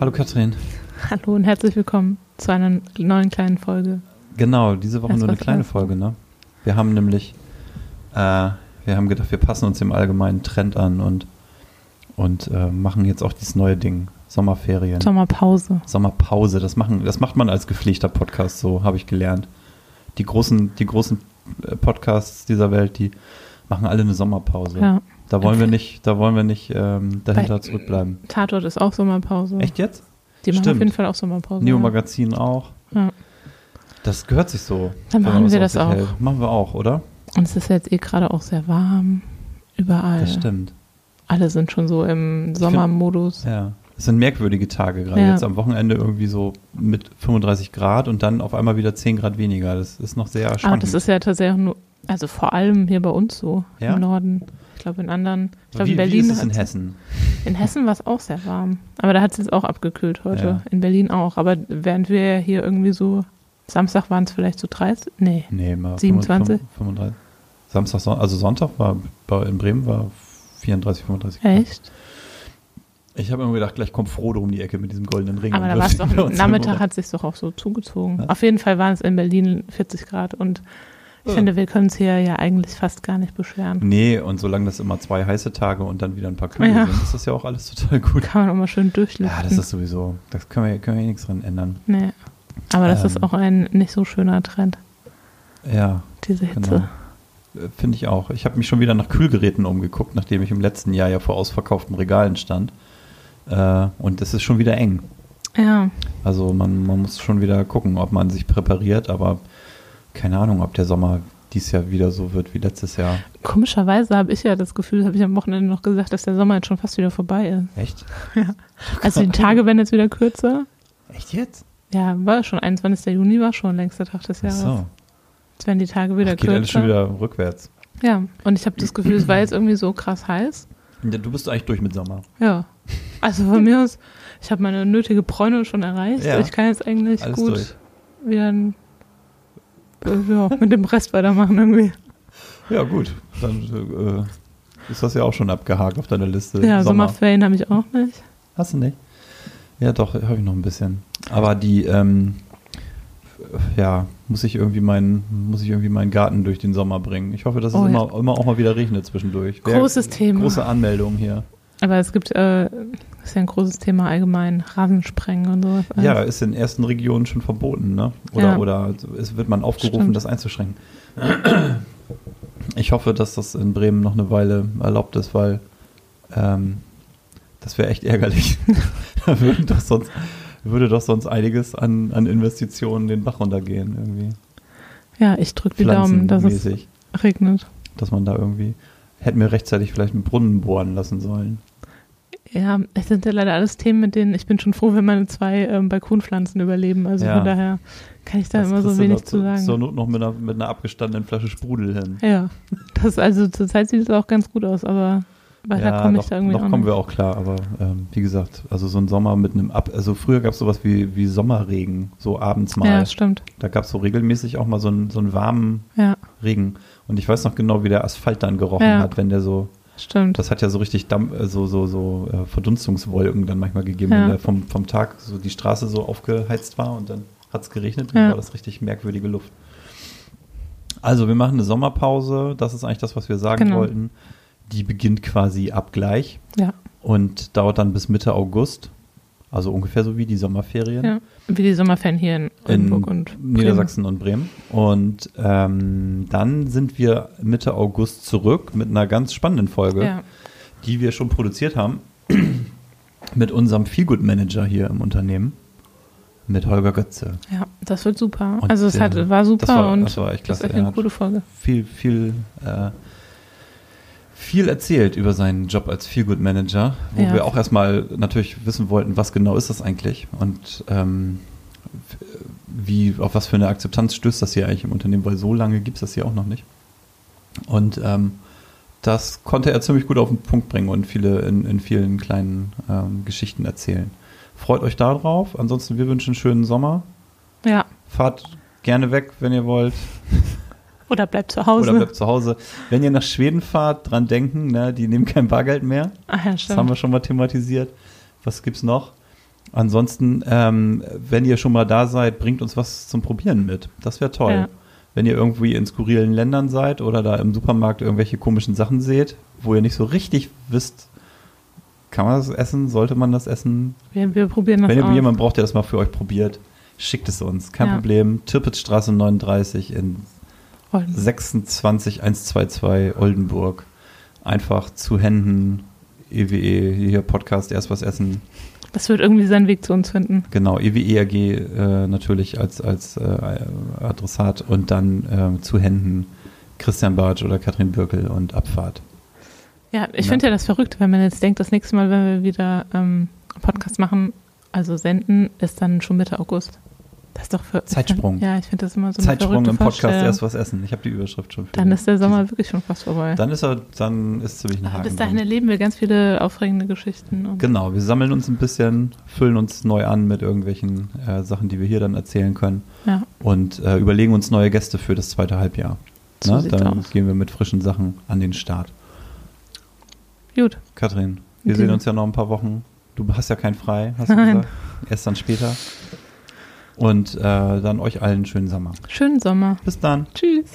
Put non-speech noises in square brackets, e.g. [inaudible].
Hallo Katrin. Hallo und herzlich willkommen zu einer neuen kleinen Folge. Genau, diese Woche Das nur eine kleine klar. Folge, ne? Wir haben nämlich, äh, wir haben gedacht, wir passen uns dem allgemeinen Trend an und, und äh, machen jetzt auch dieses neue Ding, Sommerferien. Sommerpause. Sommerpause, das machen, das macht man als gepflegter Podcast, so habe ich gelernt. Die großen, die großen äh, Podcasts dieser Welt, die machen alle eine Sommerpause. Ja. Da wollen wir nicht, da wollen wir nicht ähm, dahinter Bei- zurückbleiben. Tatort ist auch Sommerpause. Echt jetzt? Die machen Stimmt. auf jeden Fall auch Sommerpause. Neo ja. Magazin auch. Ja. Das gehört sich so. Dann machen wir das auch. hält. Machen wir auch, oder? Und es ist jetzt eh gerade auch sehr warm. Überall. Das stimmt. Alle sind schon so im Sommermodus. Ja. Es sind merkwürdige Tage, gerade Ja. jetzt am Wochenende irgendwie so mit 35 Grad und dann auf einmal wieder 10 Grad weniger. Das ist noch sehr Aber schwankend. das ist ja tatsächlich nur, also vor allem hier bei uns so Ja? im Norden. Ich glaube in anderen, ich glaube in Berlin. wie ist es in Hessen? In Hessen war es auch sehr warm. Aber da hat es jetzt auch abgekühlt heute. Ja. In Berlin auch. Aber während wir hier irgendwie so, Samstag waren es vielleicht so 30? Nee. Nee, mal 27? 35. Samstag, also Sonntag war in Bremen war 34, 35 Grad. Echt? Ich habe immer gedacht, gleich kommt Frodo um die Ecke mit diesem goldenen Ring. Aber da war es doch, Nachmittag hat es sich doch auch so zugezogen. Was? Auf jeden Fall waren es in Berlin 40 Grad und ich finde, wir können uns hier ja eigentlich fast gar nicht beschweren. Nee, und solange das immer zwei heiße Tage und dann wieder ein paar kühle Ja. sind, ist das ja auch alles total gut. Kann man auch mal schön durchlüften. Ja, das ist sowieso, das können wir, können wir eh nichts dran ändern. nee. Aber das Ähm. ist auch ein nicht so schöner Trend, Ja, diese Hitze. genau. Äh, Finde ich auch. Ich habe mich schon wieder nach Kühlgeräten umgeguckt, nachdem ich im letzten Jahr ja vor ausverkauften Regalen stand. Äh, und es ist schon wieder eng. Ja, Also man, man muss schon wieder gucken, ob man sich präpariert, aber keine Ahnung, ob der Sommer dies Jahr wieder so wird wie letztes Jahr. komischerweise habe ich ja das Gefühl, habe ich am Wochenende noch gesagt, dass der Sommer jetzt schon fast wieder vorbei ist. Echt? [laughs] Also die Tage werden jetzt wieder kürzer. Echt jetzt? Ja, war schon 21. Juni war schon längster Tag des Ach Jahres. so. Jetzt werden die Tage wieder Ach, geht alles kürzer. schon wieder rückwärts. Ja, und ich habe das Gefühl, es war jetzt irgendwie so krass heiß. Ja, Du bist eigentlich durch mit Sommer. Ja. Also von mir aus, ich habe meine nötige Bräune schon erreicht. Ja. Ich kann jetzt eigentlich Alles gut durch. wieder ein, äh, ja, mit dem Rest weitermachen irgendwie. Ja, gut. Dann äh, ist das ja auch schon abgehakt auf deiner Liste. Ja, Sommer. Sommerferien habe ich auch nicht. Hast du nicht? Ja, doch, habe ich noch ein bisschen. Aber die, ähm, ja, muss ich irgendwie meinen, muss ich irgendwie meinen Garten durch den Sommer bringen. Ich hoffe, dass es Oh, ja. immer, immer auch mal wieder regnet zwischendurch. Großes Thema. Große Anmeldung hier. Aber es gibt, äh, ist ja ein großes Thema allgemein, Rasensprengen und sowas. alles. Ja, ist in ersten Regionen schon verboten, ne? Oder, Ja. oder es wird man aufgerufen, Stimmt. das einzuschränken. Ich hoffe, dass das in Bremen noch eine Weile erlaubt ist, weil ähm, das wäre echt ärgerlich. [laughs] da würden doch sonst, würde doch sonst einiges an, an Investitionen den Bach runtergehen, irgendwie. ja ich drücke die Daumen, dass es regnet. Dass man da irgendwie, hätten wir rechtzeitig vielleicht einen Brunnen bohren lassen sollen. Ja, es sind ja leider alles Themen, mit denen ich bin schon froh, wenn meine zwei ähm, Balkonpflanzen überleben. Also Ja. von daher kann ich da Das immer so wenig zu sagen. Zur Not noch mit einer, mit einer abgestandenen Flasche Sprudel hin. Ja, das also zurzeit sieht es auch ganz gut aus, aber weiter komme ich da irgendwie noch kommen wir auch klar, aber ähm, wie gesagt, also so ein Sommer mit einem Ab, also früher gab es sowas wie, wie Sommerregen, so abends mal. Ja, stimmt. da gab es so regelmäßig auch mal so einen, so einen warmen Ja, Regen. Und ich weiß noch genau, wie der Asphalt dann gerochen Ja. hat, wenn der so, stimmt. das hat ja so richtig Dampf, äh, so, so, so äh, Verdunstungswolken dann manchmal gegeben, Ja. wenn der vom, vom Tag so die Straße so aufgeheizt war und dann hat es geregnet, dann Ja. war das richtig merkwürdige Luft. Also wir machen eine Sommerpause, das ist eigentlich das, was wir sagen Genau. wollten. Die beginnt quasi ab gleich Ja, und dauert dann bis Mitte August. Also ungefähr so wie die Sommerferien ja. Wie die Sommerferien hier in Oldenburg und Bremen. Niedersachsen und Bremen. Und ähm, dann sind wir Mitte August zurück mit einer ganz spannenden Folge, Ja, die wir schon produziert haben [clears throat] mit unserem Feelgood Manager hier im Unternehmen, mit Holger Götze. ja, das wird super. Und, also es hat, äh, war super das war- und das war echt das ist klasse. echt eine hat- gute Folge. Viel, viel, äh, viel erzählt über seinen Job als Feelgood Manager, wo Ja. wir auch erstmal natürlich wissen wollten, was genau ist das eigentlich und ähm, wie, auf was für eine Akzeptanz stößt das hier eigentlich im Unternehmen, weil so lange gibt es das hier auch noch nicht. Und ähm, das konnte er ziemlich gut auf den Punkt bringen und viele in, in vielen kleinen ähm, Geschichten erzählen. Freut euch darauf. Ansonsten, wir wünschen einen schönen Sommer. Ja, Fahrt gerne weg, wenn ihr wollt. Oder bleibt zu Hause. Oder bleibt zu Hause. Wenn ihr nach Schweden fahrt, dran denken, ne, die nehmen kein Bargeld mehr. Ach ja, Das stimmt. haben wir schon mal thematisiert. Was gibt's noch? Ansonsten, ähm, wenn ihr schon mal da seid, bringt uns was zum Probieren mit. Das wäre toll. Ja. Wenn ihr irgendwie in skurrilen Ländern seid oder da im Supermarkt irgendwelche komischen Sachen seht, wo ihr nicht so richtig wisst, kann man das essen, sollte man das essen? Wir, wir probieren das Wenn ihr jemanden braucht, der das mal für euch probiert, schickt es uns. Kein Ja. Problem. Tirpitzstraße 39 in Wollen. 26122 Oldenburg. Einfach zu Händen, EWE, hier Podcast, erst was essen. Das wird irgendwie seinen Weg zu uns finden. Genau, EWE AG äh, natürlich als, als äh, Adressat und dann äh, zu Händen Christian Bartsch oder Katrin Birkel und Abfahrt. Ja, ich finde ja das verrückt, wenn man jetzt denkt, das nächste Mal, wenn wir wieder ähm, Podcast machen, also senden, ist dann schon Mitte August. Das ist doch für Zeitsprung. [laughs] Ja, ich finde das immer so Zeitsprung im Podcast erst was essen. Ich habe die Überschrift schon. für Dann ist der Sommer diese- wirklich schon fast vorbei. Dann ist er, dann ist ziemlich ein Aber Haken. bis dahin erleben wir ganz viele aufregende Geschichten. Genau, wir sammeln uns ein bisschen, füllen uns neu an mit irgendwelchen äh, Sachen, die wir hier dann erzählen können Ja, und äh, überlegen uns neue Gäste für das zweite Halbjahr. So Ne? Dann aus. gehen wir mit frischen Sachen an den Start. gut. Katrin, wir Okay. sehen uns ja noch ein paar Wochen. Du hast ja kein Frei, hast du Nein. gesagt. Erst dann später. Und äh, dann euch allen einen schönen Sommer. Schönen Sommer. Bis dann. Tschüss.